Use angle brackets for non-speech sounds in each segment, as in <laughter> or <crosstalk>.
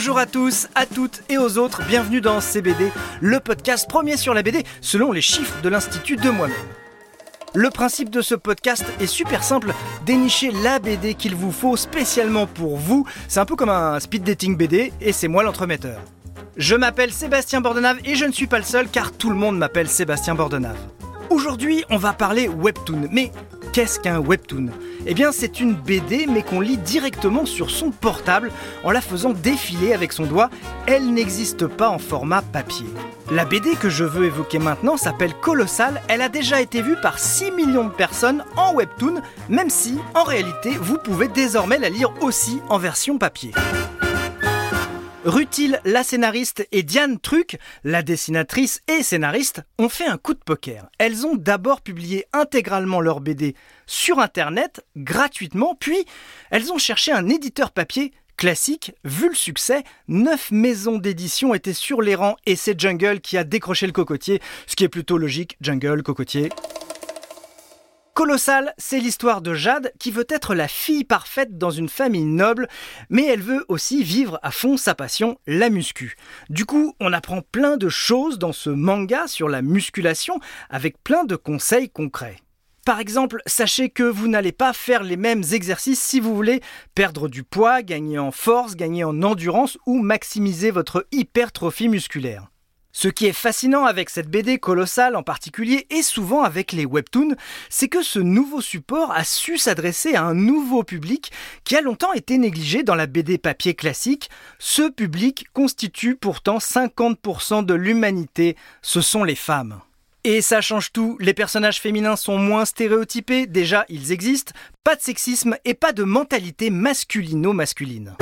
Bonjour à tous, à toutes et aux autres, bienvenue dans CBD, le podcast premier sur la BD selon les chiffres de l'Institut de moi-même. Le principe de ce podcast est super simple, dénicher la BD qu'il vous faut spécialement pour vous. C'est un peu comme un speed dating BD et c'est moi l'entremetteur. Je m'appelle Sébastien Bordenave et je ne suis pas le seul car tout le monde m'appelle Sébastien Bordenave. Aujourd'hui, on va parler webtoon. Mais qu'est-ce qu'un webtoon? Eh bien, c'est une BD mais qu'on lit directement sur son portable en la faisant défiler avec son doigt. Elle n'existe pas en format papier. La BD que je veux évoquer maintenant s'appelle Colossal. Elle a déjà été vue par 6 millions de personnes en webtoon, même si, en réalité, vous pouvez désormais la lire aussi en version papier. Rutil, la scénariste, et Diane Truc, la dessinatrice et scénariste, ont fait un coup de poker. Elles ont d'abord publié intégralement leur BD sur Internet, gratuitement, puis elles ont cherché un éditeur papier classique. Vu le succès, neuf maisons d'édition étaient sur les rangs et c'est Jungle qui a décroché le cocotier, ce qui est plutôt logique. Jungle, cocotier. Colossal, c'est l'histoire de Jade qui veut être la fille parfaite dans une famille noble, mais elle veut aussi vivre à fond sa passion, la muscu. Du coup, on apprend plein de choses dans ce manga sur la musculation avec plein de conseils concrets. Par exemple, sachez que vous n'allez pas faire les mêmes exercices si vous voulez perdre du poids, gagner en force, gagner en endurance ou maximiser votre hypertrophie musculaire. Ce qui est fascinant avec cette BD colossale en particulier et souvent avec les webtoons, c'est que ce nouveau support a su s'adresser à un nouveau public qui a longtemps été négligé dans la BD papier classique. Ce public constitue pourtant 50% de l'humanité, ce sont les femmes. Et ça change tout, les personnages féminins sont moins stéréotypés, déjà ils existent, pas de sexisme et pas de mentalité masculino-masculine.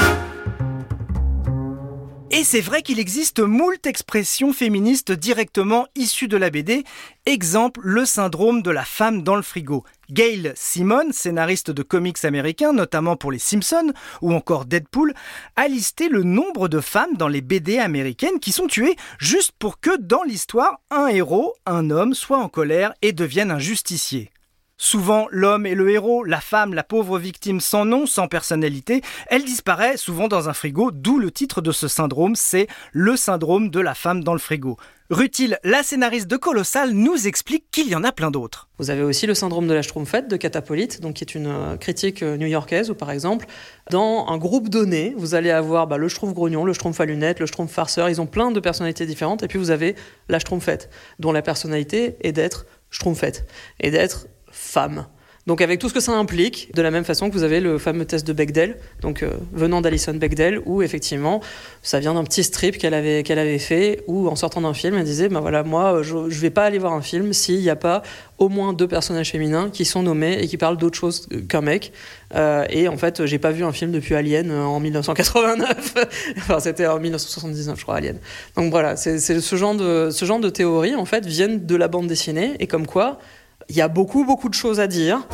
Et c'est vrai qu'il existe moult expressions féministes directement issues de la BD. Exemple, le syndrome de la femme dans le frigo. Gail Simon, scénariste de comics américains, notamment pour les Simpsons ou encore Deadpool, a listé le nombre de femmes dans les BD américaines qui sont tuées juste pour que dans l'histoire, un héros, un homme, soit en colère et devienne un justicier. Souvent, l'homme est le héros, la femme, la pauvre victime sans nom, sans personnalité. Elle disparaît souvent dans un frigo, d'où le titre de ce syndrome, c'est le syndrome de la femme dans le frigo. Rutil, la scénariste de Colossal, nous explique qu'il y en a plein d'autres. Vous avez aussi le syndrome de la Schtroumpfette de Catapolite, donc qui est une euh, critique euh, new-yorkaise, où par exemple, dans un groupe donné, vous allez avoir bah, le Schtroumpf grognon, le Schtroumpf à lunettes, le Schtroumpf farceur, ils ont plein de personnalités différentes, et puis vous avez la Schtroumpfette, dont la personnalité est d'être Schtroumpfette, et d'être femme. Donc avec tout ce que ça implique, de la même façon que vous avez le fameux test de Bechdel, donc euh, venant d'Alison Bechdel, où effectivement ça vient d'un petit strip qu'elle avait, avait fait, où en sortant d'un film, elle disait, ben voilà, moi je, ne vais pas aller voir un film s'il n'y a pas au moins deux personnages féminins qui sont nommés et qui parlent d'autre chose qu'un mec. Euh, et en fait, j'ai pas vu un film depuis Alien euh, en 1989. <laughs> enfin, c'était en 1979, je crois, Alien. Donc voilà, c'est, ce genre de ce genre de théories en fait viennent de la bande dessinée et comme quoi il y a beaucoup, beaucoup de choses à dire.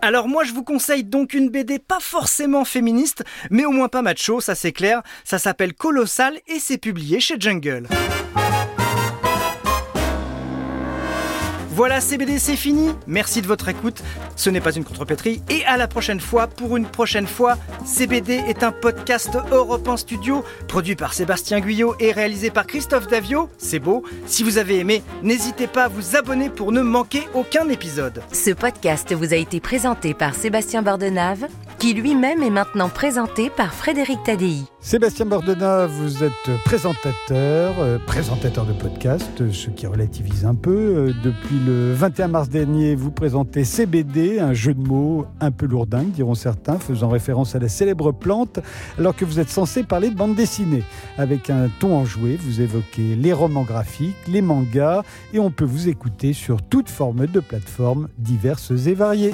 Alors moi je vous conseille donc une BD pas forcément féministe, mais au moins pas macho, ça c'est clair. Ça s'appelle Colossal et c'est publié chez Jungle. Voilà, CBD, c'est fini. Merci de votre écoute. Ce n'est pas une contrepétrie. Et à la prochaine fois pour une prochaine fois. CBD est un podcast Europe Studio, produit par Sébastien Guyot et réalisé par Christophe Davio. C'est beau. Si vous avez aimé, n'hésitez pas à vous abonner pour ne manquer aucun épisode. Ce podcast vous a été présenté par Sébastien Bordenave qui lui-même est maintenant présenté par Frédéric Tadei. Sébastien Bordena, vous êtes présentateur, euh, présentateur de podcast, ce qui relativise un peu. Euh, depuis le 21 mars dernier, vous présentez CBD, un jeu de mots un peu lourdingue, diront certains, faisant référence à la célèbre plante, alors que vous êtes censé parler de bande dessinée. Avec un ton enjoué, vous évoquez les romans graphiques, les mangas, et on peut vous écouter sur toute forme de plateformes diverses et variées.